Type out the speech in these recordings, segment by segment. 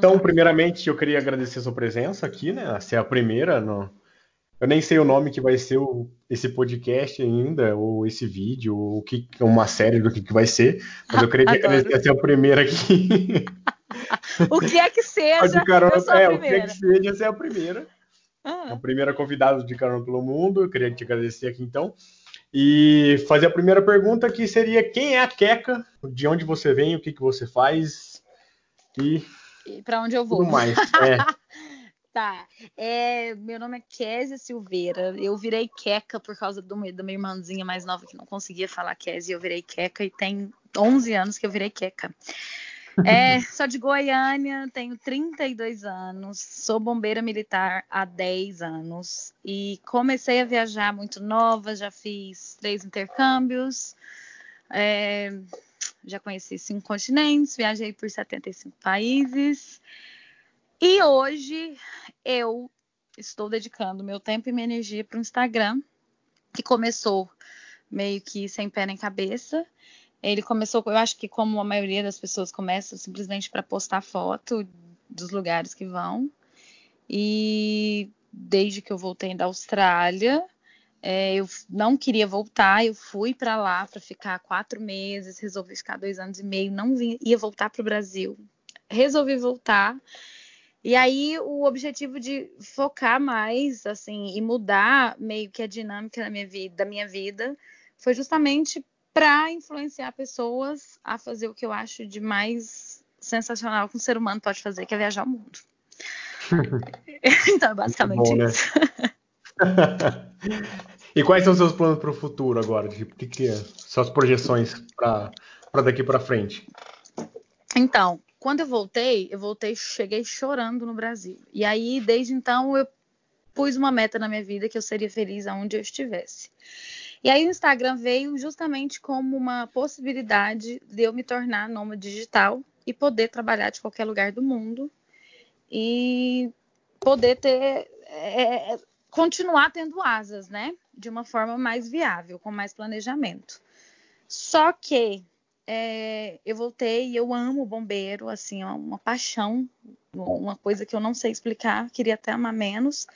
Então, primeiramente, eu queria agradecer a sua presença aqui, né? Você é a primeira. No... Eu nem sei o nome que vai ser o... esse podcast ainda, ou esse vídeo, ou que... uma série do que, que vai ser. Mas eu queria agradecer a ser a primeira aqui. o que é que seja, eu sou a é, primeira. O que é que seja, você é a primeira. Ah. A primeira convidada de Carona pelo Mundo. Eu queria te agradecer aqui, então. E fazer a primeira pergunta, que seria quem é a Queca? De onde você vem, o que, que você faz? E para onde eu vou. Tudo mais. É. tá. É, meu nome é Kézia Silveira. Eu virei Queca por causa do, da minha irmãzinha mais nova que não conseguia falar Kézia. Eu virei Queca e tem 11 anos que eu virei Queca. É, sou de Goiânia, tenho 32 anos, sou bombeira militar há 10 anos e comecei a viajar muito nova, já fiz três intercâmbios, é, já conheci cinco continentes, viajei por 75 países. E hoje eu estou dedicando meu tempo e minha energia para o Instagram, que começou meio que sem pé nem cabeça. Ele começou, eu acho que como a maioria das pessoas começa simplesmente para postar foto dos lugares que vão. E desde que eu voltei da Austrália, é, eu não queria voltar, eu fui para lá para ficar quatro meses, resolvi ficar dois anos e meio, não vim, ia voltar para o Brasil, resolvi voltar. E aí o objetivo de focar mais, assim, e mudar meio que a dinâmica da minha vida, da minha vida, foi justamente para influenciar pessoas a fazer o que eu acho de mais sensacional que um ser humano pode fazer, que é viajar o mundo. então, é basicamente bom, né? e quais são os seus planos para o futuro agora? O que, que é? Suas projeções para daqui para frente? Então, quando eu voltei, eu voltei, cheguei chorando no Brasil. E aí, desde então, eu pus uma meta na minha vida que eu seria feliz aonde eu estivesse. E aí o Instagram veio justamente como uma possibilidade de eu me tornar nômade digital e poder trabalhar de qualquer lugar do mundo e poder ter é, continuar tendo asas, né? De uma forma mais viável, com mais planejamento. Só que é, eu voltei e eu amo bombeiro, assim, uma paixão, uma coisa que eu não sei explicar, queria até amar menos.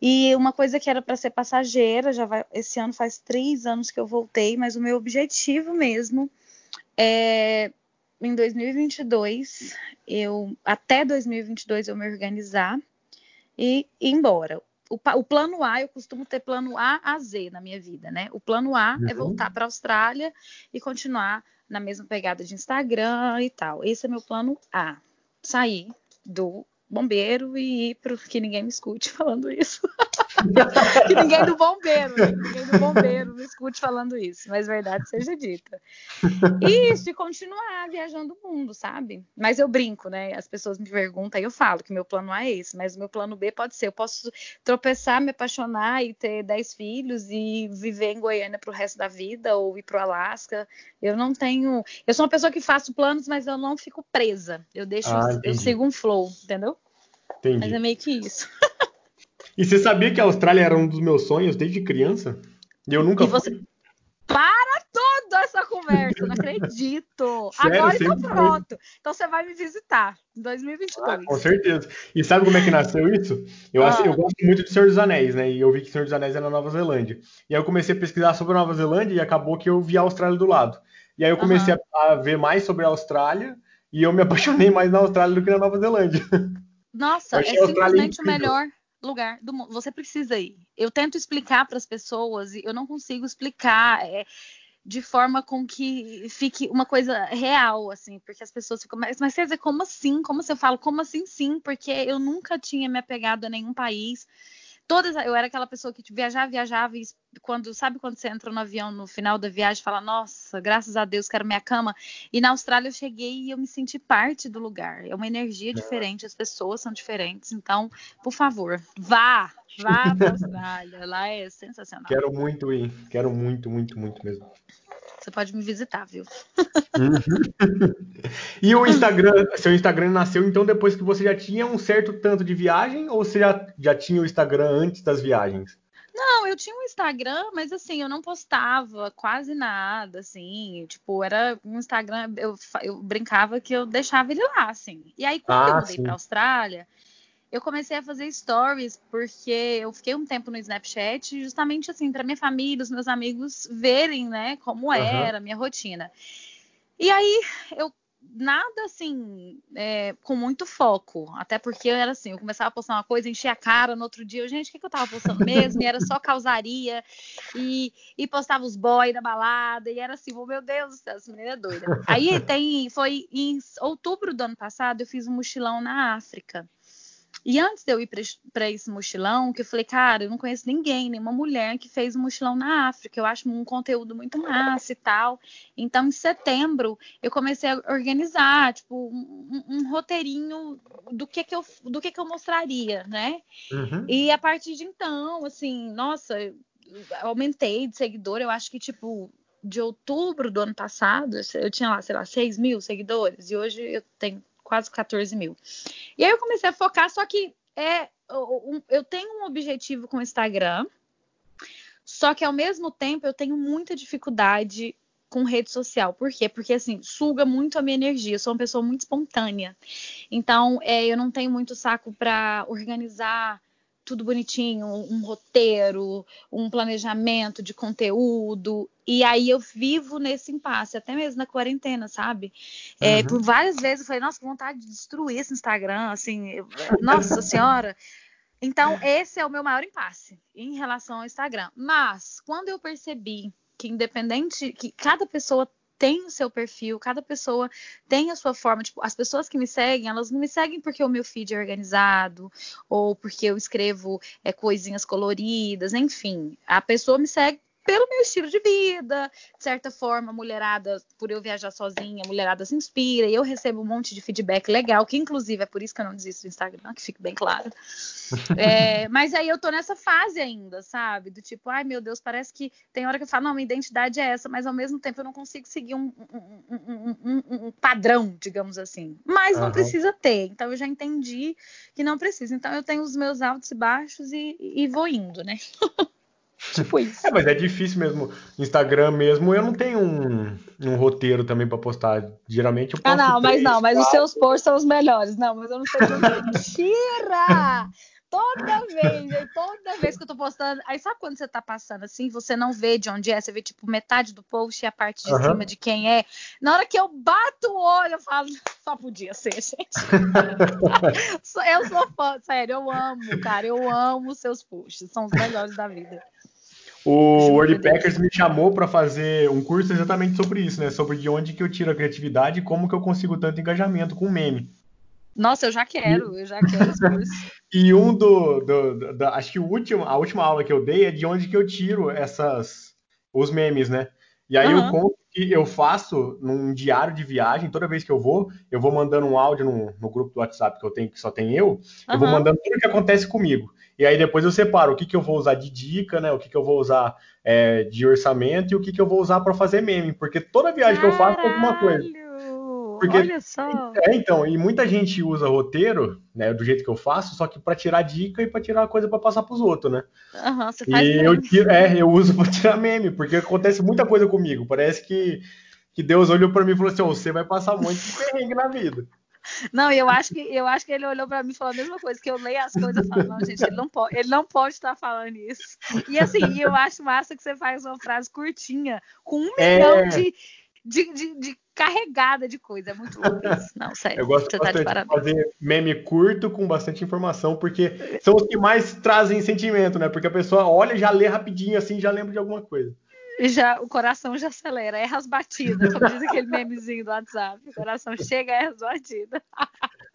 E uma coisa que era para ser passageira, já vai, esse ano faz três anos que eu voltei, mas o meu objetivo mesmo é em 2022, eu até 2022 eu me organizar e ir embora o, o, plano A, eu costumo ter plano A a Z na minha vida, né? O plano A é uhum. é voltar para a Austrália e continuar na mesma pegada de Instagram e tal. Esse é meu plano A. Sair do bombeiro e ir para que ninguém me escute falando isso. que ninguém do bombeiro, né? ninguém do bombeiro me escute falando isso, mas verdade seja dita. E isso, e continuar viajando o mundo, sabe? Mas eu brinco, né? As pessoas me perguntam e eu falo que meu plano A é esse, mas o meu plano B pode ser, eu posso tropeçar, me apaixonar e ter 10 filhos e viver em Goiânia pro resto da vida ou ir pro Alasca. Eu não tenho, eu sou uma pessoa que faço planos, mas eu não fico presa. Eu deixo, ah, eu sigo um flow, entendeu? Entendi. Mas é meio que isso. E você sabia que a Austrália era um dos meus sonhos desde criança? E eu nunca e você... fui. Para toda essa conversa, não acredito. Sério, Agora estou pronto. Foi. Então você vai me visitar em 2022. Ah, com certeza. E sabe como é que nasceu isso? Eu, ah. eu gosto muito de Senhor dos Anéis, né? E eu vi que Senhor dos Anéis é na Nova Zelândia. E aí eu comecei a pesquisar sobre a Nova Zelândia e acabou que eu vi a Austrália do lado. E aí eu comecei uhum. a ver mais sobre a Austrália e eu me apaixonei mais na Austrália do que na Nova Zelândia. Nossa, é simplesmente o melhor lugar do mundo. Você precisa ir. Eu tento explicar para as pessoas e eu não consigo explicar é, de forma com que fique uma coisa real, assim, porque as pessoas ficam, mas, mas dizer, como assim? Como se eu falo? Como assim sim? Porque eu nunca tinha me apegado a nenhum país todas eu era aquela pessoa que tipo, viajava, viajava e quando sabe quando você entra no avião no final da viagem fala nossa graças a Deus quero minha cama. E na Austrália eu cheguei e eu me senti parte do lugar. É uma energia é. diferente as pessoas são diferentes. Então por favor vá vá para a Austrália. Lá é sensacional. Quero muito ir quero muito muito muito mesmo você pode me visitar, viu? Uhum. e o Instagram, seu Instagram nasceu então depois que você já tinha um certo tanto de viagem ou você já, já tinha o Instagram antes das viagens? Não, eu tinha um Instagram, mas assim, eu não postava quase nada, assim. Tipo, era um Instagram, eu, eu brincava que eu deixava ele lá, assim. E aí, quando ah, eu mudei sim. pra Austrália, eu comecei a fazer stories, porque eu fiquei um tempo no Snapchat, justamente assim, para minha família, os meus amigos verem, né, como era a minha rotina. E aí eu nada assim, é, com muito foco. Até porque eu era assim, eu começava a postar uma coisa, enchia a cara no outro dia, eu, gente, o que, que eu tava postando mesmo? E era só causaria, e, e postava os boys da balada, e era assim, oh, meu Deus do céu, essa menina é doida. Aí tem, foi em outubro do ano passado, eu fiz um mochilão na África. E antes de eu ir para esse mochilão, que eu falei, cara, eu não conheço ninguém, nenhuma mulher que fez um mochilão na África. Eu acho um conteúdo muito massa e tal. Então, em setembro, eu comecei a organizar, tipo, um, um roteirinho do que que eu, do que que eu mostraria, né? Uhum. E a partir de então, assim, nossa, aumentei de seguidor. Eu acho que, tipo, de outubro do ano passado, eu tinha lá, sei lá, 6 mil seguidores. E hoje eu tenho quase 14 mil. E aí eu comecei a focar, só que é, eu tenho um objetivo com o Instagram, só que ao mesmo tempo eu tenho muita dificuldade com rede social. Por quê? Porque assim, suga muito a minha energia. Eu sou uma pessoa muito espontânea. Então, é, eu não tenho muito saco para organizar tudo bonitinho, um roteiro, um planejamento de conteúdo. E aí eu vivo nesse impasse, até mesmo na quarentena, sabe? É, uhum. Por várias vezes eu falei, nossa, que vontade de destruir esse Instagram, assim, eu, nossa senhora. Então, esse é o meu maior impasse em relação ao Instagram. Mas, quando eu percebi que independente, que cada pessoa tem o seu perfil, cada pessoa tem a sua forma. Tipo, as pessoas que me seguem, elas não me seguem porque o meu feed é organizado ou porque eu escrevo é, coisinhas coloridas, enfim. A pessoa me segue pelo meu estilo de vida. De certa forma, a mulherada, por eu viajar sozinha, a mulherada se inspira e eu recebo um monte de feedback legal, que inclusive é por isso que eu não desisto do Instagram, que fique bem claro. É, mas aí eu tô nessa fase ainda, sabe? Do tipo, ai meu Deus, parece que tem hora que eu falo, não, minha identidade é essa, mas ao mesmo tempo eu não consigo seguir um, um, um, um padrão, digamos assim. Mas não uhum. precisa ter. Então eu já entendi que não precisa. Então eu tenho os meus altos e baixos e, e vou indo, né? Tipo isso. É, mas é difícil mesmo. Instagram mesmo, eu não tenho um, um roteiro também para postar. Geralmente eu posto. Ah, não, três, mas não, mas quatro. os seus posts são os melhores. Não, mas eu não sei Mentira! Toda vez, toda vez que eu tô postando. Aí sabe quando você tá passando assim, você não vê de onde é, você vê tipo metade do post e a parte de uhum. cima de quem é. Na hora que eu bato o olho, eu falo, só podia ser, gente. eu sou fã, sério, eu amo, cara, eu amo seus posts, são os melhores da vida. O WordPackers me chamou para fazer um curso exatamente sobre isso, né? Sobre de onde que eu tiro a criatividade e como que eu consigo tanto engajamento com meme. Nossa, eu já quero, eu já quero esse curso. e um do, do, do, acho que o último, a última aula que eu dei é de onde que eu tiro essas os memes, né? E aí uhum. eu conto que eu faço num diário de viagem, toda vez que eu vou, eu vou mandando um áudio no, no grupo do WhatsApp que eu tenho, que só tem eu, uhum. eu vou mandando tudo o que acontece comigo. E aí depois eu separo o que, que eu vou usar de dica, né? O que, que eu vou usar é, de orçamento e o que, que eu vou usar para fazer meme. Porque toda viagem Caralho, que eu faço é alguma coisa. Porque, olha só. É, então, e muita gente usa roteiro, né, do jeito que eu faço, só que para tirar dica e para tirar coisa para passar para os outros, né? Aham, uhum, você faz E eu tiro, é, eu uso para tirar meme, porque acontece muita coisa comigo. Parece que, que Deus olhou para mim e falou assim: oh, você vai passar muito perrengue na vida. Não, eu acho que eu acho que ele olhou para mim e falou a mesma coisa, que eu leio as coisas e falo, não, gente, ele não pode, ele não pode estar falando isso. E assim, eu acho massa que você faz uma frase curtinha, com um é... milhão de, de, de, de, carregada de coisa. É muito louco isso. Não, sério. Eu gosto você tá de fazer meme curto com bastante informação, porque são os que mais trazem sentimento, né? Porque a pessoa olha, já lê rapidinho assim, já lembra de alguma coisa já o coração já acelera, erra as batidas, como diz aquele memezinho do WhatsApp. O coração chega, erra as batidas.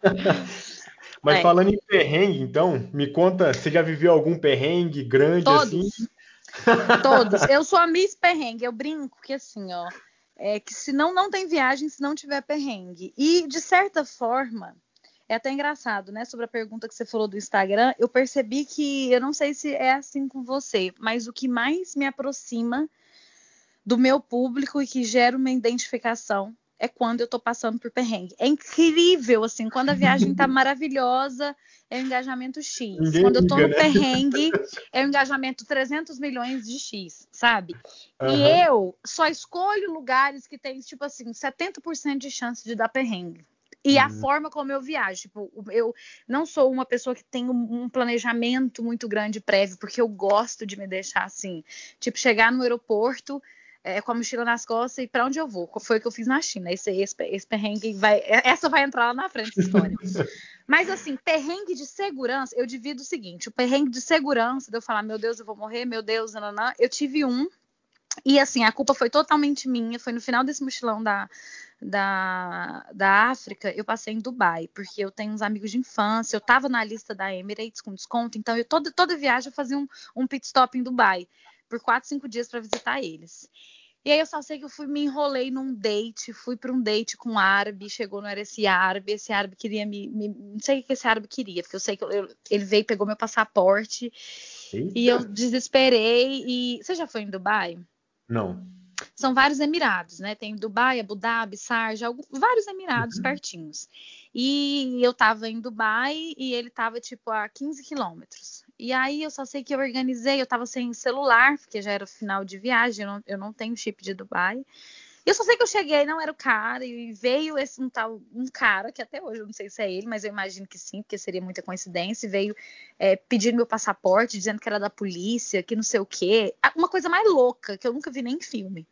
Mas é. falando em perrengue, então, me conta, você já viveu algum perrengue grande Todos. assim? Todos. Eu sou a Miss Perrengue, eu brinco que assim, ó, é que se não não tem viagem se não tiver perrengue. E de certa forma, é até engraçado, né? Sobre a pergunta que você falou do Instagram, eu percebi que eu não sei se é assim com você, mas o que mais me aproxima do meu público e que gera uma identificação é quando eu tô passando por perrengue. É incrível, assim, quando a viagem tá maravilhosa, é o engajamento X. Ninguém quando eu tô no né? perrengue, é o engajamento 300 milhões de X, sabe? Uhum. E eu só escolho lugares que tem, tipo assim, 70% de chance de dar perrengue. E uhum. a forma como eu viajo. Tipo, eu não sou uma pessoa que tem um planejamento muito grande prévio, porque eu gosto de me deixar assim. Tipo, chegar no aeroporto é, com a mochila nas costas e para onde eu vou. Foi o que eu fiz na China. Esse, esse, esse perrengue vai. É, essa vai entrar lá na frente da história. Mas assim, perrengue de segurança, eu divido o seguinte: o perrengue de segurança, de eu falar, meu Deus, eu vou morrer, meu Deus, nananã, eu tive um. E assim, a culpa foi totalmente minha. Foi no final desse mochilão da, da, da África, eu passei em Dubai, porque eu tenho uns amigos de infância, eu estava na lista da Emirates com desconto, então eu toda, toda viagem eu fazia um, um pit stop em Dubai por quatro, cinco dias para visitar eles. E aí eu só sei que eu fui me enrolei num date, fui para um date com um árabe, chegou não era esse árabe, esse árabe queria me, me, não sei o que esse árabe queria, porque eu sei que eu, ele veio pegou meu passaporte Eita. e eu desesperei e você já foi em Dubai? Não. São vários emirados, né? Tem Dubai, Abu Dhabi, Sharjah, vários emirados uhum. pertinhos. E eu tava em Dubai e ele tava tipo a 15 quilômetros. E aí eu só sei que eu organizei, eu tava sem celular, porque já era final de viagem, eu não, eu não tenho chip de Dubai. Eu só sei que eu cheguei, não era o cara, e veio esse um tal, um cara, que até hoje eu não sei se é ele, mas eu imagino que sim, porque seria muita coincidência, e veio é, meu passaporte, dizendo que era da polícia, que não sei o quê. Uma coisa mais louca, que eu nunca vi nem em filme.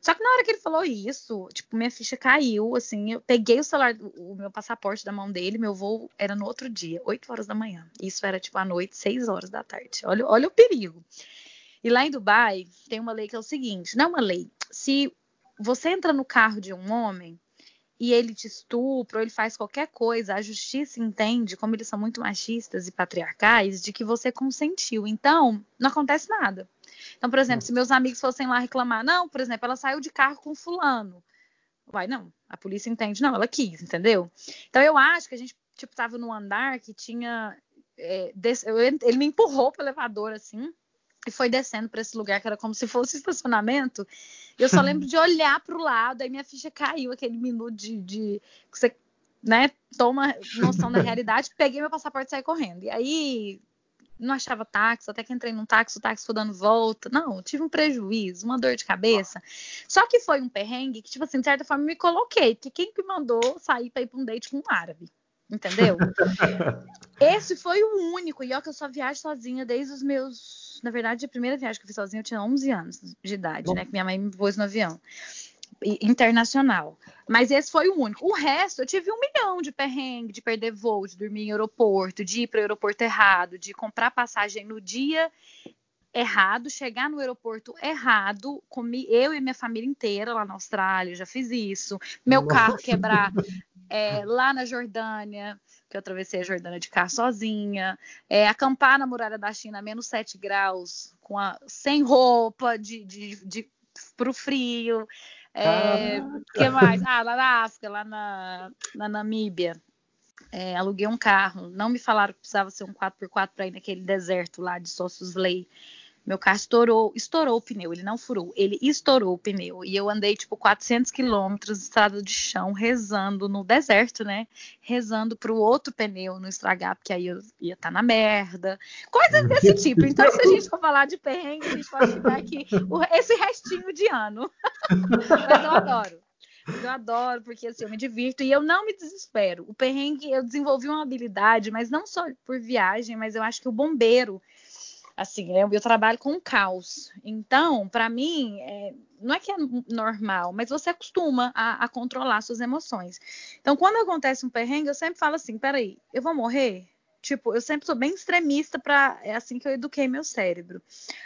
Só que na hora que ele falou isso, tipo, minha ficha caiu, assim, eu peguei o celular, o meu passaporte da mão dele, meu voo era no outro dia, 8 horas da manhã. Isso era, tipo, à noite, 6 horas da tarde. Olha, olha o perigo. E lá em Dubai tem uma lei que é o seguinte: não é uma lei. Se você entra no carro de um homem e ele te estupra ou ele faz qualquer coisa, a justiça entende, como eles são muito machistas e patriarcais, de que você consentiu. Então, não acontece nada. Então, por exemplo, se meus amigos fossem lá reclamar, não, por exemplo, ela saiu de carro com fulano. Vai, não, a polícia entende, não, ela quis, entendeu? Então, eu acho que a gente, tipo, tava num andar que tinha. É, ele me empurrou pro elevador, assim, e foi descendo para esse lugar que era como se fosse estacionamento. Eu só lembro de olhar para o lado, aí minha ficha caiu, aquele minuto de, de que você né, toma noção da realidade. Peguei meu passaporte e saí correndo. E aí não achava táxi, até que entrei num táxi, o táxi foi dando volta. Não, tive um prejuízo, uma dor de cabeça. Só que foi um perrengue que, tipo assim, de certa forma, me coloquei, porque quem me mandou sair para ir para um date com um árabe? Entendeu? Esse foi o único, e ó, que eu só viajo sozinha desde os meus na verdade, a primeira viagem que eu fiz sozinha eu tinha 11 anos de idade, Bom. né? Que minha mãe me pôs no avião. Internacional. Mas esse foi o único. O resto, eu tive um milhão de perrengue, de perder voo, de dormir em aeroporto, de ir para o aeroporto errado, de comprar passagem no dia errado, chegar no aeroporto errado, comi eu e minha família inteira lá na Austrália, já fiz isso. Meu Nossa. carro quebrar é, lá na Jordânia que eu atravessei a Jordânia de carro sozinha, é, acampar na muralha da China a menos 7 graus, com a, sem roupa, de, de, de, pro frio. É, que mais? Ah, lá na África, lá na, na Namíbia. É, aluguei um carro. Não me falaram que precisava ser um 4x4 para ir naquele deserto lá de Sossusley. Meu carro estourou, estourou o pneu, ele não furou, ele estourou o pneu. E eu andei tipo 400 quilômetros estrada de chão, rezando no deserto, né? Rezando para o outro pneu não estragar, porque aí eu ia estar tá na merda. Coisas desse tipo. Então, se a gente for falar de perrengue, a gente pode ficar aqui esse restinho de ano. Mas eu adoro. Eu adoro, porque assim, eu me divirto e eu não me desespero. O perrengue, eu desenvolvi uma habilidade, mas não só por viagem, mas eu acho que o bombeiro, assim, eu, eu trabalho com caos. Então, para mim, é, não é que é normal, mas você acostuma a, a, controlar suas emoções. Então, quando acontece um perrengue, eu sempre falo assim: peraí, eu vou morrer? Tipo, eu sempre sou bem extremista para é assim que eu eduquei meu cérebro.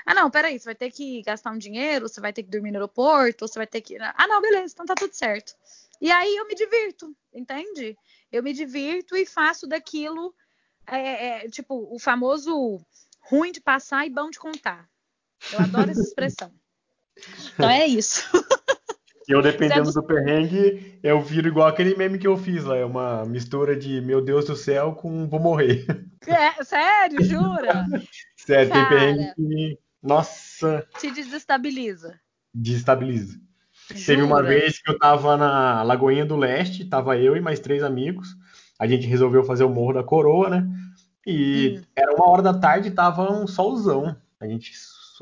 Ah, não, peraí, você vai ter que gastar um dinheiro, você vai ter que dormir no aeroporto, você vai ter que. Ah, não, beleza, então tá tudo certo. E aí eu me divirto, entende? Eu me divirto e faço daquilo, é, é, tipo, o famoso ruim de passar e bom de contar. Eu adoro essa expressão. Então é isso. Eu, dependendo do perrengue, eu viro igual aquele meme que eu fiz lá. É uma mistura de meu Deus do céu com vou morrer. É, sério, jura? sério, Cara, tem perrengue que. Nossa! Te desestabiliza. Desestabiliza. Jura? Teve uma vez que eu tava na Lagoinha do Leste, tava eu e mais três amigos. A gente resolveu fazer o Morro da Coroa, né? E hum. era uma hora da tarde, tava um solzão. A gente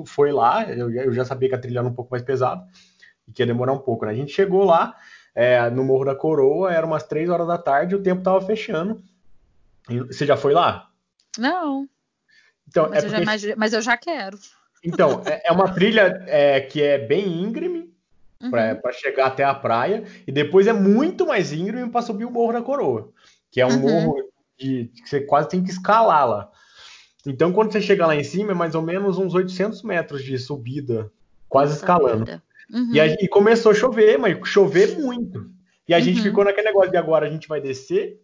foi lá, eu, já sabia que a trilha era um pouco mais pesada e que ia demorar um pouco, né? A gente chegou lá é, no Morro da Coroa, era umas três horas da tarde, o tempo tava fechando. Você já foi lá? Não. Então, mas, é porque... eu, já, mas eu já quero. Então, é, é uma trilha é, que é bem íngreme uhum. para chegar até a praia, e depois é muito mais íngreme para subir o Morro da Coroa, que é um uhum. morro de, que você quase tem que escalar lá. Então, quando você chega lá em cima, é mais ou menos uns 800 metros de subida, quase escalando. Uhum. E, aí, começou a chover, mas chover muito. E a gente uhum. ficou naquele negócio de agora a gente vai descer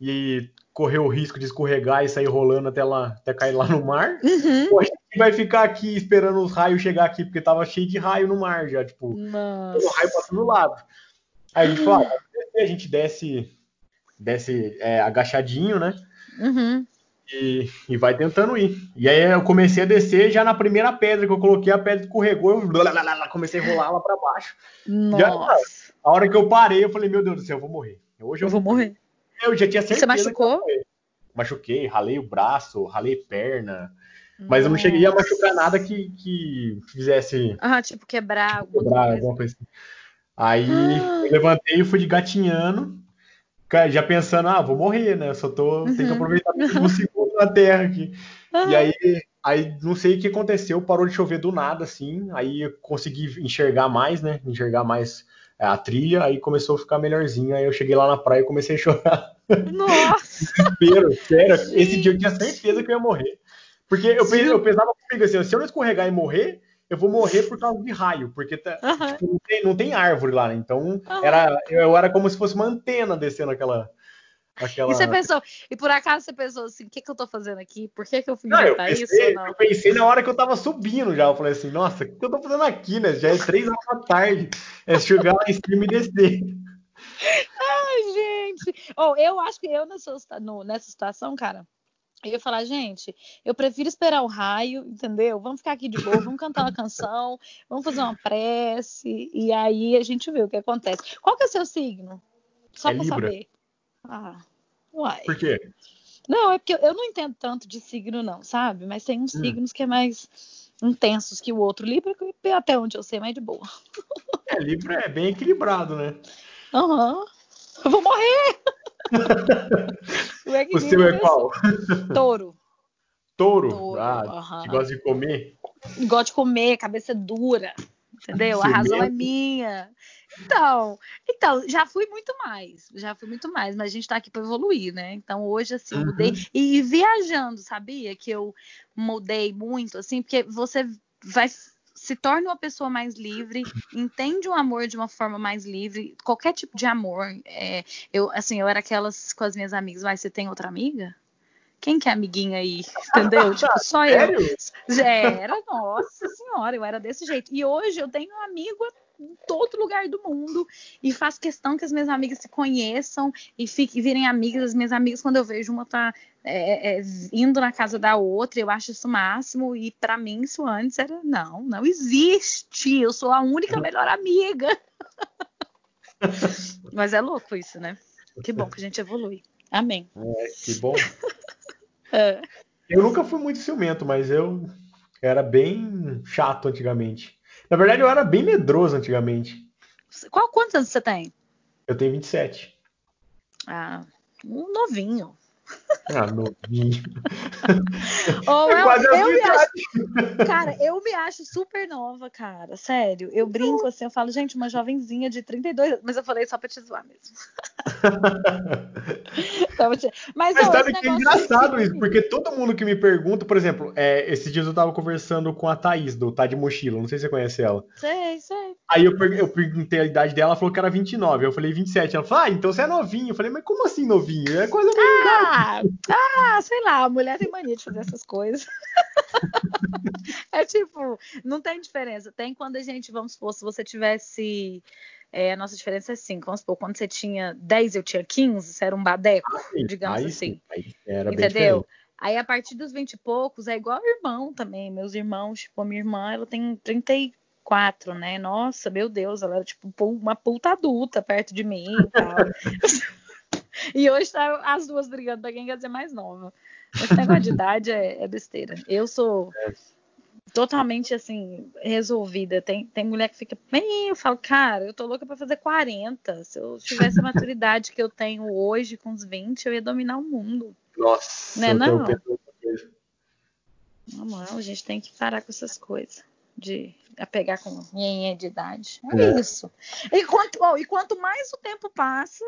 e correr o risco de escorregar e sair rolando até lá, até cair lá no mar. Uhum. Ou a gente vai ficar aqui esperando os raios chegar aqui, porque tava cheio de raio no mar já, tipo, todo raio pra todo lado. Aí a gente falou, ah, a gente desce, desce é, agachadinho, né? Uhum. E, e, vai tentando ir. E aí eu comecei a descer já na primeira pedra que eu coloquei, a pedra escorregou, eu comecei a rolar lá para baixo. Nossa. Já, a hora que eu parei, eu falei, meu Deus do céu, eu vou morrer. Hoje eu, eu vou morrer. Eu já tinha certeza. Você machucou? Machuquei, ralei o braço, ralei perna. Mas eu não cheguei a machucar nada que, que fizesse. Ah, tipo, quebrar alguma, quebrar, coisa. alguma coisa. Aí ah. eu levantei e fui de gatinhando, já pensando, ah, vou morrer, né? Só tô. Uhum. Tenho que aproveitar um segundo na terra aqui. Uhum. E aí, aí não sei o que aconteceu, parou de chover do nada, assim. Aí eu consegui enxergar mais, né? Enxergar mais é, a trilha, aí começou a ficar melhorzinho. Aí eu cheguei lá na praia e comecei a chorar. Nossa! Desespero, sério. Esse dia eu tinha certeza que eu ia morrer. Porque eu, eu pensava comigo assim, se eu não escorregar e morrer, eu vou morrer por causa de raio, porque tá, uhum. tipo, não, tem, não, tem, árvore lá, né? Então uhum. era, eu era como se fosse uma antena descendo aquela. Aquela... E você pensou, e por acaso você pensou assim, o que, que eu tô fazendo aqui? Por que, que eu fui inventar isso? Não? Eu pensei na hora que eu tava subindo já. Eu falei assim, nossa, o que eu tô fazendo aqui, né? Já é três horas da tarde. É chegar lá em cima e descer. Ai, gente. Oh, eu acho que eu nessa, no, nessa situação, cara, eu ia falar, gente, eu prefiro esperar o raio, entendeu? Vamos ficar aqui de boa, vamos cantar uma canção, vamos fazer uma prece, e aí a gente vê o que acontece. Qual que é o seu signo? Só é pra Libra. saber. Ah, uai. Por quê? Não, é porque eu não entendo tanto de signo, não, sabe? Mas tem uns hum. signos que é mais intensos que o outro. Libra, até onde eu sei, é mais de boa. É, Libra é bem equilibrado, né? Aham. Uhum. Eu vou morrer! O, o seu é qual? Touro. Touro? Touro ah, que gosta de comer? Gosta de comer, cabeça dura. Entendeu? A razão é minha. Então, então, já fui muito mais, já fui muito mais, mas a gente tá aqui para evoluir, né? Então, hoje, assim, eu mudei. Uhum. E viajando, sabia? Que eu mudei muito, assim, porque você vai se torna uma pessoa mais livre, entende o amor de uma forma mais livre, qualquer tipo de amor. É, eu, assim, eu era aquelas com as minhas amigas, mas você tem outra amiga? Quem que é amiguinha aí? Entendeu? tipo, só Sério? eu. Já era, nossa senhora, eu era desse jeito. E hoje eu tenho um amigo todo lugar do mundo e faço questão que as minhas amigas se conheçam e fiquem virem amigas. As minhas amigas, quando eu vejo uma tá é, é, indo na casa da outra, eu acho isso o máximo. E para mim, isso antes era não, não existe. Eu sou a única melhor amiga. Mas é louco isso, né? Que bom que a gente evolui. Amém. É, que bom. é. Eu nunca fui muito ciumento, mas eu era bem chato antigamente. Na verdade, eu era bem medroso antigamente. Qual, quantos anos você tem? Eu tenho 27. Ah, um novinho. Ah, novinho. Oh, é quase eu, me acho, cara, eu me acho super nova, cara. Sério. Eu brinco assim, eu falo, gente, uma jovenzinha de 32 anos. Mas eu falei só pra te zoar mesmo. Mas, Mas sabe que é engraçado isso, porque todo mundo que me pergunta, por exemplo, é, esses dias eu tava conversando com a Thaís, do Tá de Mochila, não sei se você conhece ela. Sei, sei. Aí eu, eu perguntei a idade dela, ela falou que era 29. Eu falei 27. Ela falou, ah, então você é novinho. Eu falei, mas como assim novinho? É coisa ah, ah, sei lá, a mulher tem mania de fazer essas coisas. é tipo, não tem diferença. Tem quando a gente, vamos supor, se você tivesse é, a nossa diferença é 5. Vamos supor, quando você tinha 10, eu tinha 15, você era um badeco, ah, digamos aí, assim. Aí Entendeu? Aí a partir dos 20 e poucos é igual irmão também. Meus irmãos, tipo, a minha irmã, ela tem 34 24, né? Nossa, meu Deus, ela era tipo uma puta adulta perto de mim e tal. e hoje tá as duas brigando pra quem quer ser mais nova. Esse negócio de idade é, é besteira. Eu sou totalmente assim, resolvida. Tem, tem mulher que fica bem, eu falo, cara, eu tô louca pra fazer 40. Se eu tivesse a maturidade que eu tenho hoje, com uns 20, eu ia dominar o mundo. Nossa, né, não? Não, não, a gente tem que parar com essas coisas. De apegar com nhenhé de idade. É, é. isso. E quanto, oh, e quanto mais o tempo passa,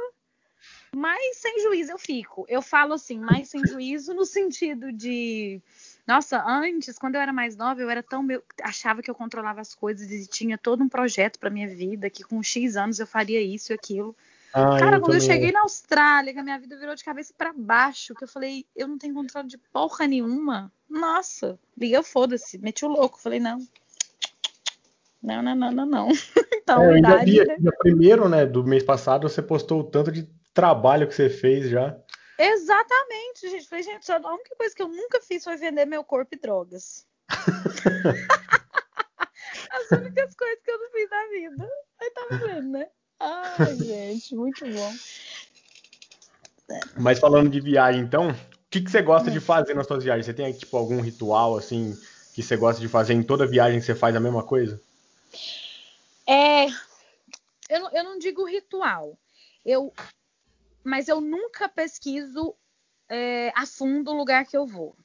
mais sem juízo eu fico. Eu falo assim, mais sem juízo no sentido de. Nossa, antes, quando eu era mais nova, eu era tão. Meu, achava que eu controlava as coisas e tinha todo um projeto para minha vida, que com X anos eu faria isso e aquilo. Ah, Cara, eu quando eu cheguei na Austrália, que a minha vida virou de cabeça para baixo, que eu falei, eu não tenho controle de porra nenhuma. Nossa, liga, foda-se, meti o louco. Falei, não. Não, não, não, não, não. Então, é, ainda vi, dia primeiro, né, do mês passado, você postou o tanto de trabalho que você fez já. Exatamente, gente. Falei, gente, a única coisa que eu nunca fiz foi vender meu corpo e drogas. As únicas coisas que eu não fiz na vida. Aí tá vendo, né? Ai, gente, muito bom. Mas falando de viagem, então, o que, que você gosta de hum. fazer nas suas viagens? Você tem tipo algum ritual assim que você gosta de fazer em toda viagem que você faz a mesma coisa? É, eu, eu não digo ritual. Eu, mas eu nunca pesquiso é, a fundo o lugar que eu vou,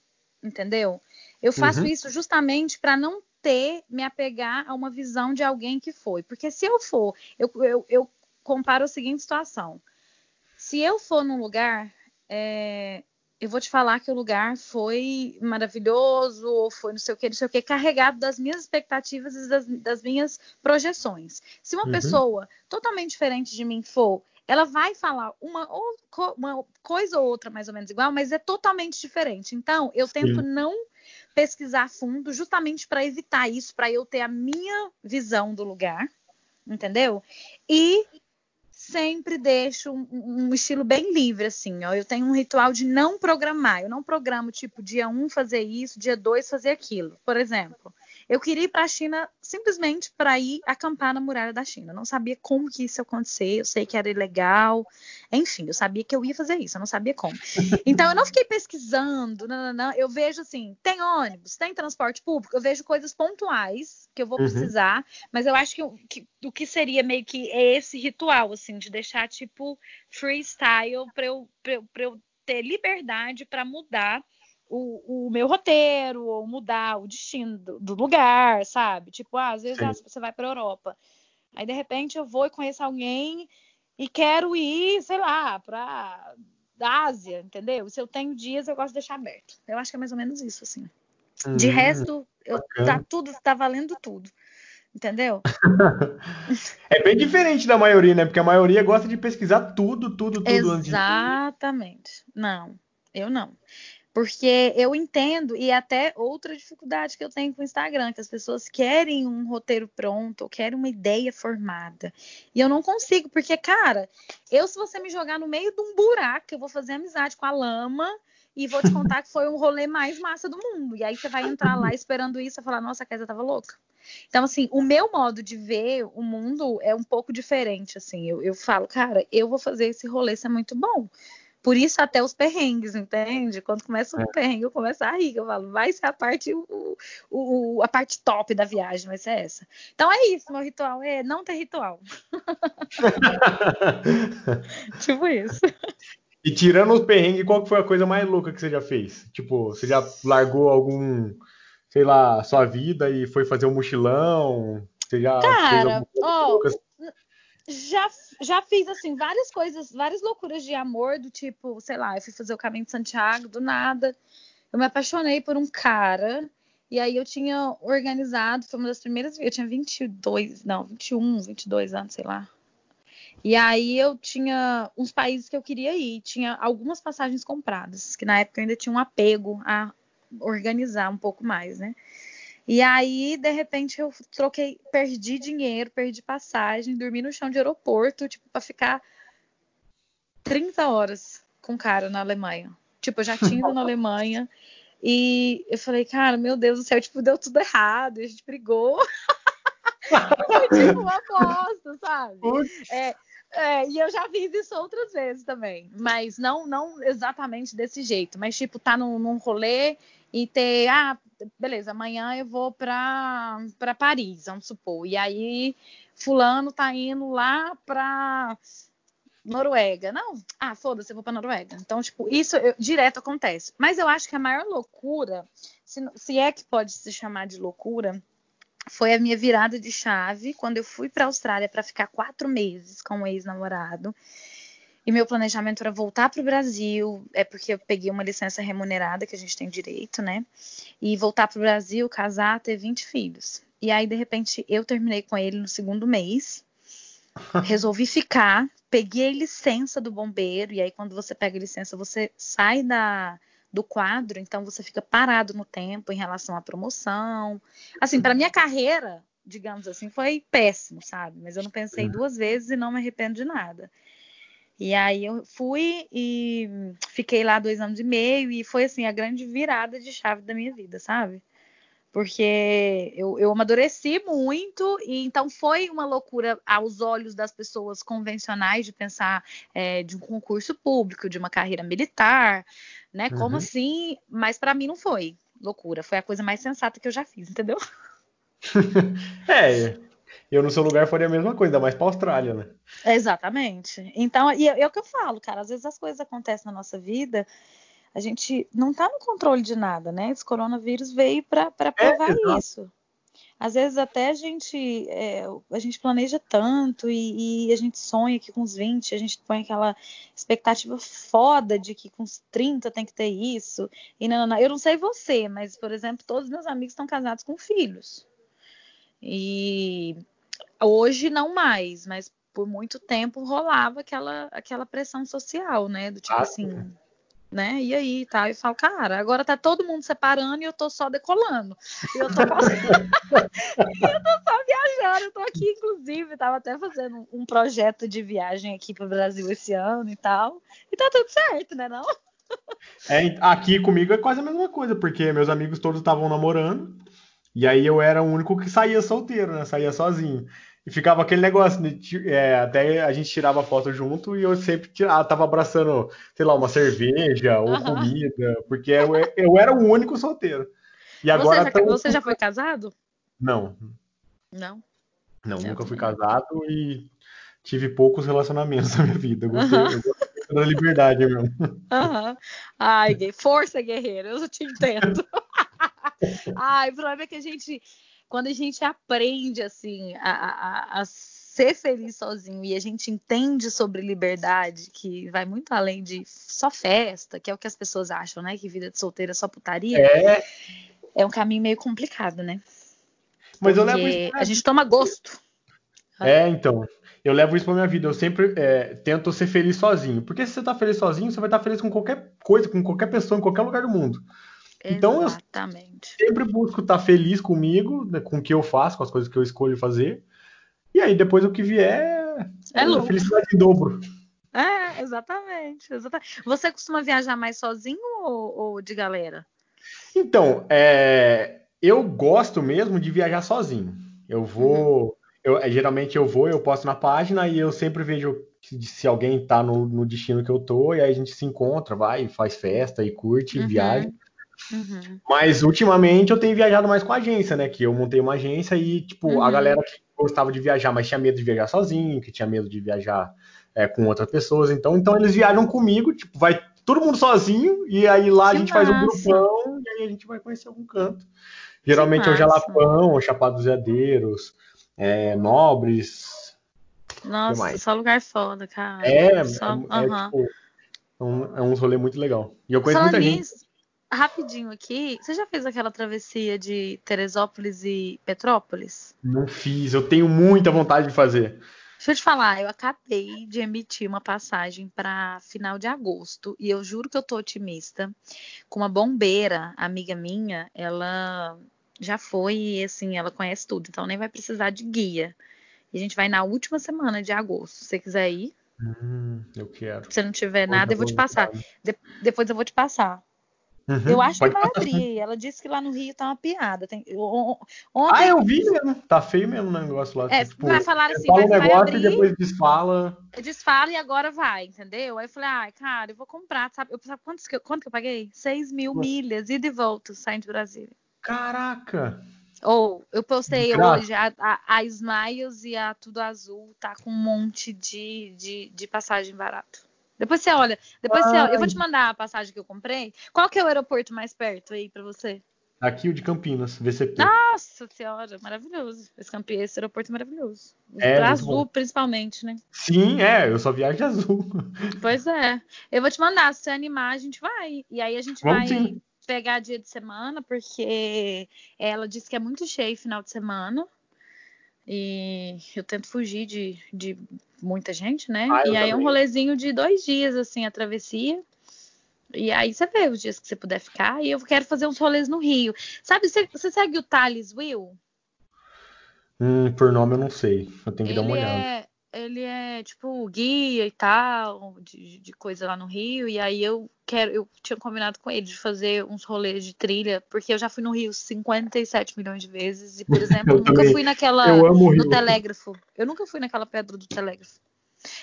entendeu? Eu faço uhum. isso justamente para não ter, me apegar a uma visão de alguém que foi. Porque se eu for, eu, eu, eu comparo a seguinte situação. Se eu for num lugar, é, eu vou te falar que o lugar foi maravilhoso, ou foi não sei o que, não sei o que, carregado das minhas expectativas e das, das minhas projeções. Se uma uhum. pessoa totalmente diferente de mim for, ela vai falar uma, uma, coisa ou outra mais ou menos igual, mas é totalmente diferente. Então, eu tento Sim. não pesquisar a fundo, justamente para evitar isso, para eu ter a minha visão do lugar, entendeu? E sempre deixo um, um, estilo bem livre, assim, ó. Eu tenho um ritual de não programar. Eu não programo, tipo, dia um fazer isso, dia dois fazer aquilo. Por exemplo, eu queria ir para a China simplesmente para ir acampar na muralha da China. Eu não sabia como que isso ia acontecer, eu sei que era ilegal. Enfim, eu sabia que eu ia fazer isso, eu não sabia como. Então eu não fiquei pesquisando, não, não, não. Eu vejo assim, tem ônibus, tem transporte público, eu vejo coisas pontuais que eu vou uhum. precisar, mas eu acho que, que o que seria meio que é esse ritual, assim, de deixar tipo freestyle para eu, eu, eu ter liberdade para mudar o, o, meu roteiro, ou mudar o destino do, do lugar, sabe? Tipo, ah, às vezes ah, você vai para Europa. Aí, de repente, eu vou e conheço alguém e quero ir, sei lá, para Ásia, entendeu? Se eu tenho dias, eu gosto de deixar aberto. Eu acho que é mais ou menos isso, assim. Hum, de resto, eu, tá tudo, tá valendo tudo. Entendeu? é bem diferente da maioria, né? Porque a maioria gosta de pesquisar tudo, tudo, tudo Exatamente. Não, eu não. Porque eu entendo, e até outra dificuldade que eu tenho com o Instagram, que as pessoas querem um roteiro pronto, ou querem uma ideia formada. E eu não consigo, porque, cara, eu, se você me jogar no meio de um buraco, eu vou fazer amizade com a lama e vou te contar que foi um rolê mais massa do mundo. E aí você vai entrar lá esperando isso e falar, nossa, a casa tava louca. Então, assim, o meu modo de ver o mundo é um pouco diferente, assim. Eu, eu falo, cara, eu vou fazer esse rolê, isso é muito bom. Por isso até os perrengues, entende? Quando começa o é. perrengue, eu começo a rir. Eu falo, vai ser a parte, o, o, a parte top da viagem, vai ser essa. Então é isso, meu ritual é não ter ritual. tipo isso. E tirando os perrengues, qual foi a coisa mais louca que você já fez? Tipo, você já largou algum, sei lá, sua vida e foi fazer um mochilão? Você já Cara, ó, já, já fiz, assim, várias coisas, várias loucuras de amor, do tipo, sei lá, eu fui fazer o caminho de Santiago, do nada. Eu me apaixonei por um cara, e aí eu tinha organizado, foi uma das primeiras, eu tinha 22, não, 21, 22 anos, sei lá. E aí eu tinha uns países que eu queria ir, tinha algumas passagens compradas, que na época eu ainda tinha um apego a organizar um pouco mais, né? E aí, de repente, eu troquei, perdi dinheiro, perdi passagem, dormi no chão de aeroporto, tipo, pra ficar 30 horas com o cara na Alemanha. Tipo, eu já tinha ido na Alemanha. E eu falei, cara, meu Deus do céu, tipo, deu tudo errado, a gente brigou. Foi tipo uma aposta, sabe? É, é, e eu já fiz isso outras vezes também, mas não não exatamente desse jeito, mas tipo, tá num, num rolê e ter, ah, beleza, amanhã eu vou para Paris, vamos supor, e aí fulano tá indo lá para Noruega. Não, ah, foda-se, eu vou pra Noruega. Então, tipo, isso eu, direto acontece. Mas eu acho que a maior loucura, se, se é que pode se chamar de loucura, foi a minha virada de chave quando eu fui para a Austrália para ficar quatro meses com um ex-namorado. E meu planejamento era voltar para o Brasil, é porque eu peguei uma licença remunerada que a gente tem direito, né? E voltar para o Brasil, casar, ter 20 filhos. E aí, de repente, eu terminei com ele no segundo mês. Resolvi ficar, peguei licença do bombeiro, e aí, quando você pega licença, você sai da, do quadro, então você fica parado no tempo em relação à promoção. Assim, para minha carreira, digamos assim, foi péssimo, sabe? Mas eu não pensei duas vezes e não me arrependo de nada. E aí eu fui e fiquei lá dois anos e meio e foi assim a grande virada de chave da minha vida, sabe? porque eu, eu amadureci muito e então foi uma loucura aos olhos das pessoas convencionais de pensar é, de um concurso público, de uma carreira militar, né? Como uhum. assim? Mas para mim não foi loucura, foi a coisa mais sensata que eu já fiz, entendeu? é, eu no seu lugar faria a mesma coisa, mais para Austrália, né? Exatamente. Então, e é, é o que eu falo, cara, às vezes as coisas acontecem na nossa vida a gente não está no controle de nada, né? Esse coronavírus veio para é, provar é, isso. Às vezes até a gente, é, a gente planeja tanto e, e, a gente sonha que com os 20 a gente põe aquela expectativa foda de que com os 30 tem que ter isso. E não, não, eu não sei você, mas, por exemplo, todos meus amigos estão casados com filhos. E hoje não mais, mas por muito tempo rolava aquela, aquela pressão social, né? Do tipo ah, assim, né? E aí, tá? Eu falo, cara, agora tá todo mundo separando e eu tô só decolando. E eu tô, eu tô só viajando. Eu tô aqui, inclusive, tava até fazendo um projeto de viagem aqui pro Brasil esse ano e tal. E tá tudo certo, né? Não? É, aqui comigo é quase a mesma coisa, porque meus amigos todos estavam namorando. E aí eu era o único que saía solteiro, né? Saía sozinho. E ficava aquele negócio, de, é, até a gente tirava foto junto e eu sempre tirava, tava abraçando, sei lá, uma cerveja ou comida, porque eu, eu era o único solteiro. E agora você já, tão... você já foi casado? Não. Não? Não, nunca fui casado e tive poucos relacionamentos na minha vida. Eu gostei, eu gostei da liberdade mesmo. Uhum. Ai, força, guerreiro, eu te entendo. Ai, o problema é que a gente quando a gente aprende assim a, a, a, ser feliz sozinho e a gente entende sobre liberdade, que vai muito além de só festa, que é o que as pessoas acham, né? Que vida de solteira é só putaria. É, é um caminho meio complicado, né? Mas Porque eu levo isso a gente toma gosto. É, então. Eu levo isso pra minha vida. Eu sempre é, tento ser feliz sozinho. Porque se você tá feliz sozinho, você vai estar feliz com qualquer coisa, com qualquer pessoa, em qualquer lugar do mundo. Então Exatamente. eu sempre busco estar feliz comigo, né, com o que eu faço, com as coisas que eu escolho fazer. E aí depois o que vier é, é felicidade em dobro. É, exatamente, exatamente. Você costuma viajar mais sozinho ou, ou de galera? Então, é, eu gosto mesmo de viajar sozinho. Eu vou, uhum. eu, é, geralmente eu vou, eu posto na página e eu sempre vejo se alguém está no, no, destino que eu tô, e aí a gente se encontra, vai, faz festa e curte, uhum. viaja. Uhum. Mas ultimamente eu tenho viajado mais com a agência, né? Que eu montei uma agência e, tipo, uhum. a galera que gostava de viajar, mas tinha medo de viajar sozinho, que tinha medo de viajar é, com outras pessoas. Então, então eles viajam comigo, tipo, vai todo mundo sozinho, e aí lá que a gente massa. faz um grupão e aí a gente vai conhecer algum canto. Geralmente é o Jalapão, o Chapado dos Veadeiros, é, Nobres. Nossa, só lugar foda, cara. É, só... é, é, uhum. tipo, é um, é um rolê muito legal. E eu conheço muita gente rapidinho aqui, você já fez aquela travessia de Teresópolis e Petrópolis? Não fiz, eu tenho muita vontade de fazer. Deixa eu te falar, eu acabei de emitir uma passagem para final de agosto e eu juro que eu tô otimista. Com uma bombeira, amiga minha, ela já foi e assim, ela conhece tudo, então nem vai precisar de guia. E a gente vai na última semana de agosto. Se você quiser ir. Hum, eu quero. Se não tiver nada, eu vou te passar. De depois eu vou te passar. Uhum, eu acho que vai abrir. Ela disse que lá no Rio tá uma piada. Tem... Ontem... Ah, eu vi mesmo. Tá feio mesmo o negócio lá. É, tipo, vai falar assim, fala um negócio abrir, e depois desfala. Desfala e agora vai, entendeu? Aí eu falei, ai, ah, cara, eu vou comprar, sabe? Eu, sabe quantos que eu, quanto que eu paguei? 6 mil Ué. milhas, ida e volta, saindo de Brasília. Caraca! Ou, oh, eu postei Graças. hoje, a, a, a, Smiles e a Tudo Azul tá com um monte de, de, de passagem barato. Depois você olha, depois você olha. Eu vou te mandar a passagem que eu comprei. Qual que é o aeroporto mais perto aí para você? Aqui o de Campinas, VCP. Nossa senhora, maravilhoso. Esse, Campinas, esse aeroporto é maravilhoso. É, pra azul, bom. principalmente, né? Sim, é, eu só viajo de azul. Pois é. Eu vou te mandar, se você animar, a gente vai. E aí a gente Vamos vai sim. pegar dia de semana, porque ela disse que é muito cheio final de semana. E eu tento fugir de, de muita gente, né? Ah, e aí é um rolezinho de dois dias, assim, a travessia. E aí você vê os dias que você puder ficar. E eu quero fazer uns rolês no Rio. Sabe, você, você segue o Thales Will? Hum, por nome eu não sei. Eu tenho que ele dar uma olhada. É, ele é tipo guia e tal, de, de, coisa lá no Rio, e aí eu quero, eu tinha combinado com ele de fazer uns rolês de trilha, porque eu já fui no Rio 57 milhões de vezes, e por exemplo, nunca fui naquela no telégrafo. Eu nunca fui naquela pedra do telégrafo.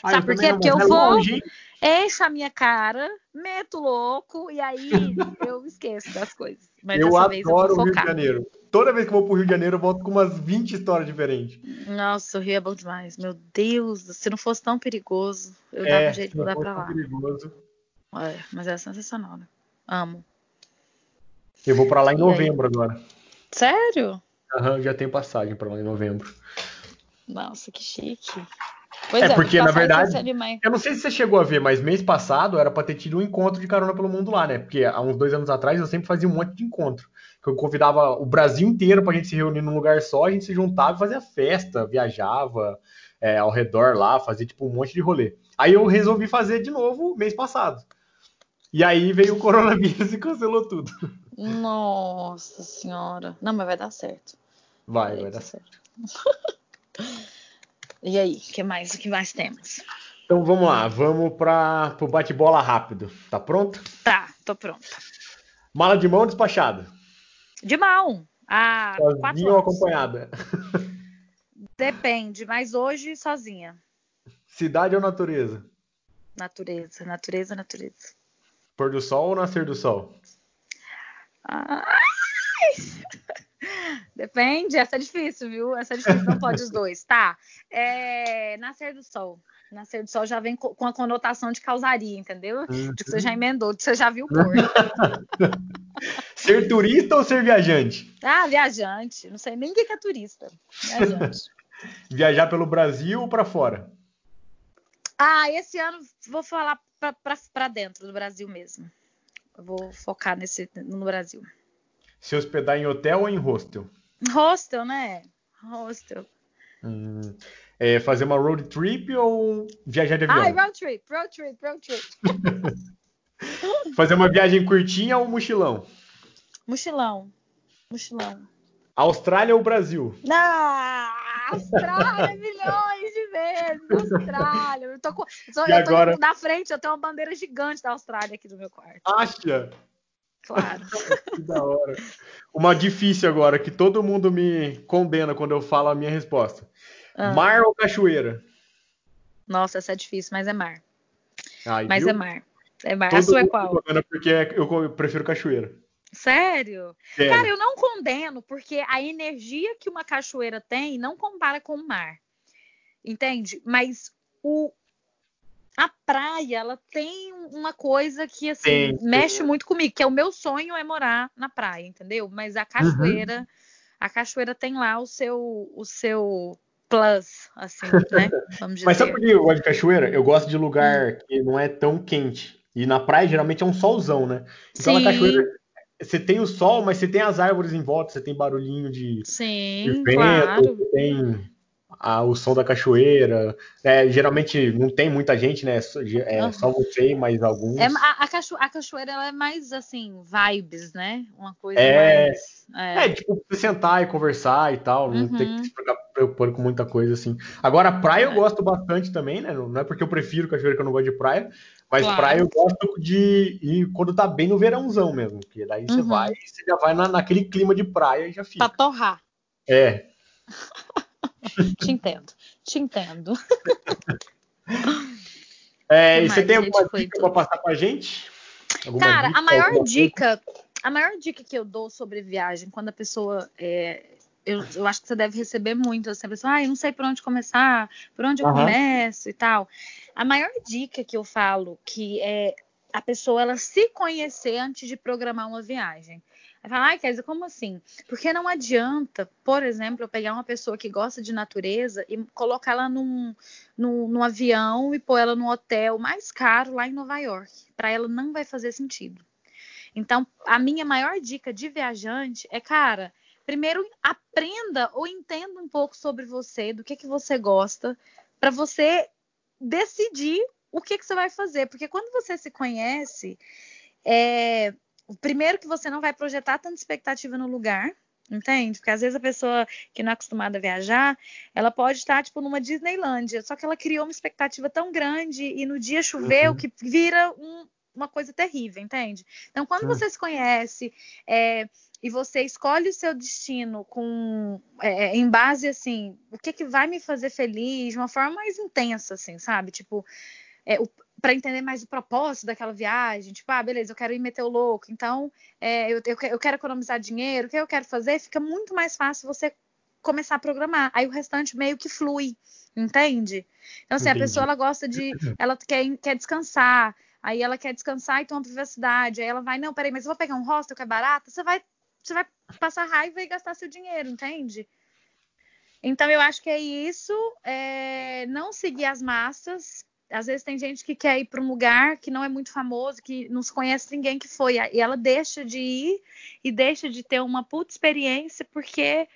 Ah, Sabe por quê? Porque eu vou, encho a minha cara, meto louco, e aí eu esqueço das coisas. Mas eu adoro o Rio de Janeiro. Toda vez que eu vou pro Rio de Janeiro, eu volto com umas 20 histórias diferentes. Nossa, o Rio é bom demais. Meu Deus, se não fosse tão perigoso, eu é, dava um jeito de mudar pra lá. Perigoso. É, mas é sensacional, né? Amo. Eu vou para lá em novembro agora. Sério? Aham, uhum, já tenho passagem para lá em novembro. Nossa, que chique. Pois é, é porque na verdade, eu não sei se você chegou a ver, mas mês passado era para ter tido um encontro de carona pelo mundo lá, né? Porque há uns dois anos atrás eu sempre fazia um monte de encontro. Que eu convidava o Brasil inteiro pra gente se reunir num lugar só, a gente se juntava e fazia festa, viajava é, ao redor lá, fazia tipo um monte de rolê. Aí eu resolvi fazer de novo mês passado. E aí veio o coronavírus e cancelou tudo. Nossa senhora. Não, mas vai dar certo. Vai, vai, vai dar certo. certo. E aí, o que mais, o que mais temos? Então vamos lá, vamos para o bate-bola rápido. Tá pronto? Tá, tô pronta. Mala de mão despachada? De mão. Ah, sozinha ou acompanhada? Depende, mas hoje sozinha. Cidade ou natureza? Natureza, natureza, natureza. Pôr do sol ou nascer do sol? Ai! Depende, essa é difícil, viu? Essa é difícil, não pode os dois. Tá. É, nascer do sol. Nascer do sol já vem com a conotação de causaria, entendeu? Uhum. De que você já emendou, de que você já viu pôr. ser turista ou ser viajante? Ah, viajante. Não sei nem o que é turista. Viajante. Viajar pelo Brasil ou para fora? Ah, esse ano vou falar para dentro do Brasil mesmo. Eu vou focar nesse no Brasil. Se hospedar em hotel ou em hostel? Hostel, né? Hostel. Hum, é fazer uma road trip ou viajar de avião? Ai, road trip, road trip, road trip. fazer uma viagem curtinha ou mochilão? Mochilão. Mochilão. Austrália ou Brasil? Ah, Austrália, milhões de vezes. Austrália. Eu tô, com, eu tô, agora... na frente, eu tenho uma bandeira gigante da Austrália aqui no meu quarto. Acha? Claro. que da hora. Uma difícil agora, que todo mundo me condena quando eu falo a minha resposta. Ah. Mar ou cachoeira? Nossa, essa é difícil, mas é mar. Ai, mas viu? é mar. É mar. Todo a sua é qual? Porque eu prefiro cachoeira. Sério? Sério? Cara, eu não condeno, porque a energia que uma cachoeira tem não compara com o mar. Entende? Mas o, a praia, ela tem uma coisa que, assim, sim, mexe sim. muito comigo, que é o meu sonho é morar na praia, entendeu? Mas a cachoeira, uhum. a cachoeira tem lá o seu, o seu plus, assim, né? Vamos dizer. Mas sabe por que eu gosto de cachoeira? Eu gosto de lugar que não é tão quente. E na praia, geralmente, é um solzão, né? Então, sim. na cachoeira, você tem o sol, mas você tem as árvores em volta, você tem barulhinho de, Sim, de vento, claro. tem a, o som da cachoeira. É, geralmente não tem muita gente, né? É uhum. só você e mais alguns. É, a, a, cacho, a, cachoeira ela é mais assim, vibes, né? Uma coisa é, mais. É, é tipo, sentar e conversar e tal, não uhum. ter que se preocupar com muita coisa assim. Agora, a praia eu é. gosto bastante também, né? Não é porque eu prefiro cachoeira que eu não gosto de praia. Mas claro. praia eu gosto de ir quando tá bem no verãozão mesmo, porque daí você uhum. vai você já vai na, naquele clima de praia e já fica. Pra torrar. É. te entendo, te entendo. é, e você tem alguma dica para passar pra gente? Alguma Cara, dica, a maior dica, coisa? a maior dica que eu dou sobre viagem, quando a pessoa é, eu, eu, acho que você deve receber muito, assim, a pessoa, ah, eu não sei por onde começar, por onde eu uhum. começo e tal. A maior dica que eu falo que é a pessoa ela se conhecer antes de programar uma viagem. Fala, ai, Kézia, como assim? Porque não adianta, por exemplo, eu pegar uma pessoa que gosta de natureza e colocá-la num, num, num, avião e pôr ela num hotel mais caro lá em Nova York. Para ela não vai fazer sentido. Então, a minha maior dica de viajante é, cara, primeiro aprenda ou entenda um pouco sobre você, do que, que você gosta, para você decidir o que, que você vai fazer. Porque quando você se conhece, é, primeiro que você não vai projetar tanta expectativa no lugar, entende? Porque às vezes a pessoa que não é acostumada a viajar, ela pode estar tipo numa Disneylândia, só que ela criou uma expectativa tão grande e no dia choveu uhum. que vira um, uma coisa terrível, entende? Então, quando uhum. você se conhece, é, e você escolhe o seu destino com é, é, em base assim, o que que vai me fazer feliz de uma forma mais intensa, assim, sabe? Tipo, é, para entender mais o propósito daquela viagem, tipo, ah, beleza, eu quero ir meter o louco, então é, eu, eu, eu, quero economizar dinheiro, o que eu quero fazer, fica muito mais fácil você começar a programar. Aí o restante meio que flui, entende? Então, assim, Entendi. a pessoa ela gosta de. Ela quer, quer descansar. Aí ela quer descansar e tem uma privacidade. Aí ela vai, não, peraí, mas eu vou pegar um hostel que é barato. Você vai você vai passar raiva e gastar seu dinheiro, entende? Então eu acho que é isso, é não seguir as massas. Às vezes tem gente que quer ir para um lugar que não é muito famoso, que não se conhece ninguém que foi, e ela deixa de ir e deixa de ter uma puta experiência porque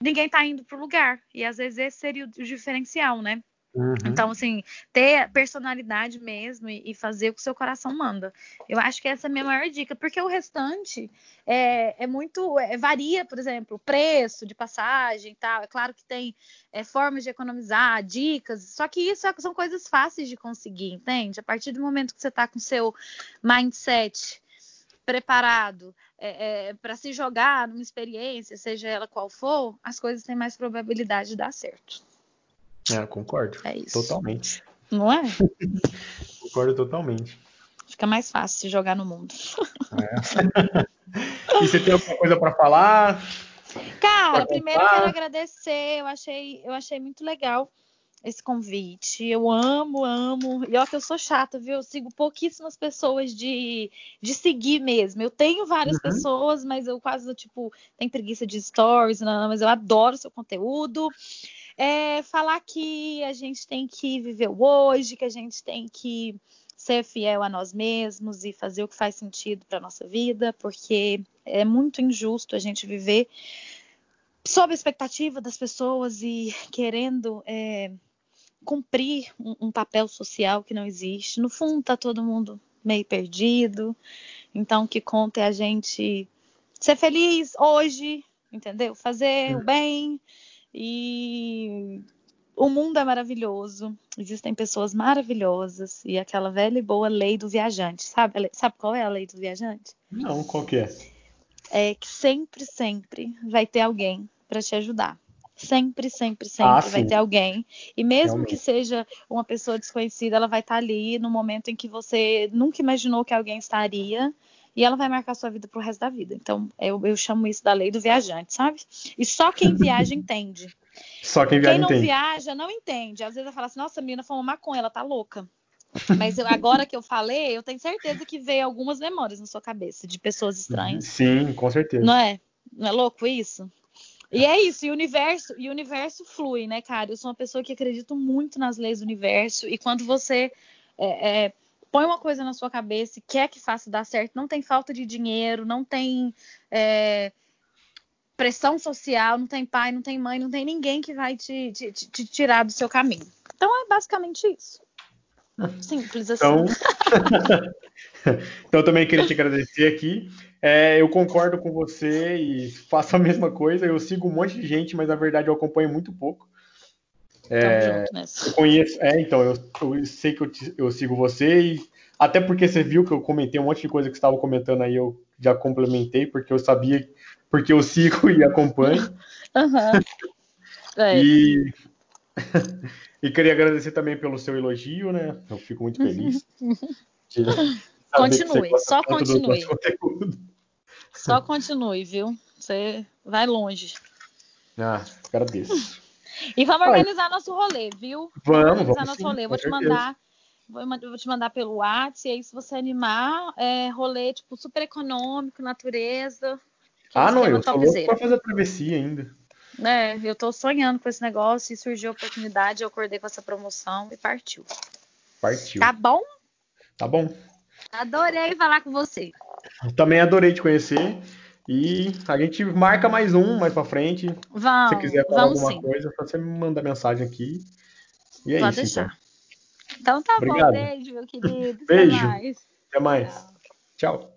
ninguém está indo para o lugar. E às vezes esse seria o diferencial, né? Uhum. Então, assim, ter personalidade mesmo e, e, fazer o que o seu coração manda. Eu acho que essa é a minha maior dica, porque o restante é, é muito. É, varia, por exemplo, o preço de passagem e tal. É claro que tem é, formas de economizar, dicas, só que isso é, são coisas fáceis de conseguir, entende? A partir do momento que você está com seu mindset preparado é, é, para se jogar numa experiência, seja ela qual for, as coisas têm mais probabilidade de dar certo. É, concordo. É isso. Totalmente. Não é? concordo totalmente. Fica mais fácil se jogar no mundo. É. e você tem alguma coisa para falar? Cara, primeiro eu quero agradecer. Eu achei, eu achei muito legal esse convite. Eu amo, amo. E ó, que eu sou chata, viu? Eu sigo pouquíssimas pessoas de, de seguir mesmo. Eu tenho várias uhum. pessoas, mas eu quase, tipo, tenho preguiça de stories, não, mas eu adoro seu conteúdo é falar que a gente tem que viver o hoje, que a gente tem que ser fiel a nós mesmos e fazer o que faz sentido para nossa vida, porque é muito injusto a gente viver sob a expectativa das pessoas e querendo é, cumprir um, um, papel social que não existe. No fundo, tá todo mundo meio perdido. Então, o que conta é a gente ser feliz hoje, entendeu? Fazer o bem e o mundo é maravilhoso, existem pessoas maravilhosas e aquela velha e boa lei do viajante, sabe? Sabe qual é a lei do viajante? Não, qual que é? É que sempre, sempre vai ter alguém para te ajudar. Sempre, sempre, sempre ah, vai ter alguém. E mesmo Realmente. que seja uma pessoa desconhecida, ela vai estar ali no momento em que você nunca imaginou que alguém estaria e ela vai marcar sua vida pro resto da vida. Então, eu, eu chamo isso da lei do viajante, sabe? E só quem viaja entende. Só quem viaja Quem não entende. viaja não entende. Às vezes ela fala assim, nossa, a menina foi uma maconha, ela tá louca. Mas eu, agora que eu falei, eu tenho certeza que veio algumas memórias na sua cabeça de pessoas estranhas. Sim, com certeza. Não é? Não é louco isso? E é isso, e o universo, e o universo flui, né, cara? Eu sou uma pessoa que acredito muito nas leis do universo, e quando você é, é, põe uma coisa na sua cabeça e quer que faça dar certo, não tem falta de dinheiro, não tem é, pressão social, não tem pai, não tem mãe, não tem ninguém que vai te, te, te tirar do seu caminho. Então é basicamente isso. Simples assim. Então, então também queria te agradecer aqui. É, eu concordo com você e faço a mesma coisa. Eu sigo um monte de gente, mas na verdade eu acompanho muito pouco. É, eu conheço, é, então, eu, eu sei que eu, eu, sigo você e até porque você viu que eu comentei um monte de coisa que estava comentando aí, eu já complementei, porque eu sabia, porque eu sigo e acompanho. Uhum. É. E, e queria agradecer também pelo seu elogio, né? Eu fico muito feliz. continue, só continue. Só continue, viu? Você vai longe. Ah, agradeço. E vamos organizar nosso rolê, viu? Vamos, vamos organizar vamos nosso sim, rolê. Vou te mandar, vou, te mandar pelo WhatsApp, e aí se você animar, é rolê tipo super econômico, natureza. Ah, não, eu sou louco pra fazer a travessia ainda. É, eu tô sonhando com esse negócio e surgiu a oportunidade, eu acordei com essa promoção e partiu. Partiu. Tá bom? Tá bom. Adorei falar com você. Também adorei te conhecer. E a gente marca mais um mais pra frente. Vamos, Se você quiser falar alguma sim. coisa, só você me mandar mensagem aqui. E é Pode isso, deixar. então. Então tá Obrigado. bom, beijo, meu querido. Beijo. Até mais. Até mais. Tchau.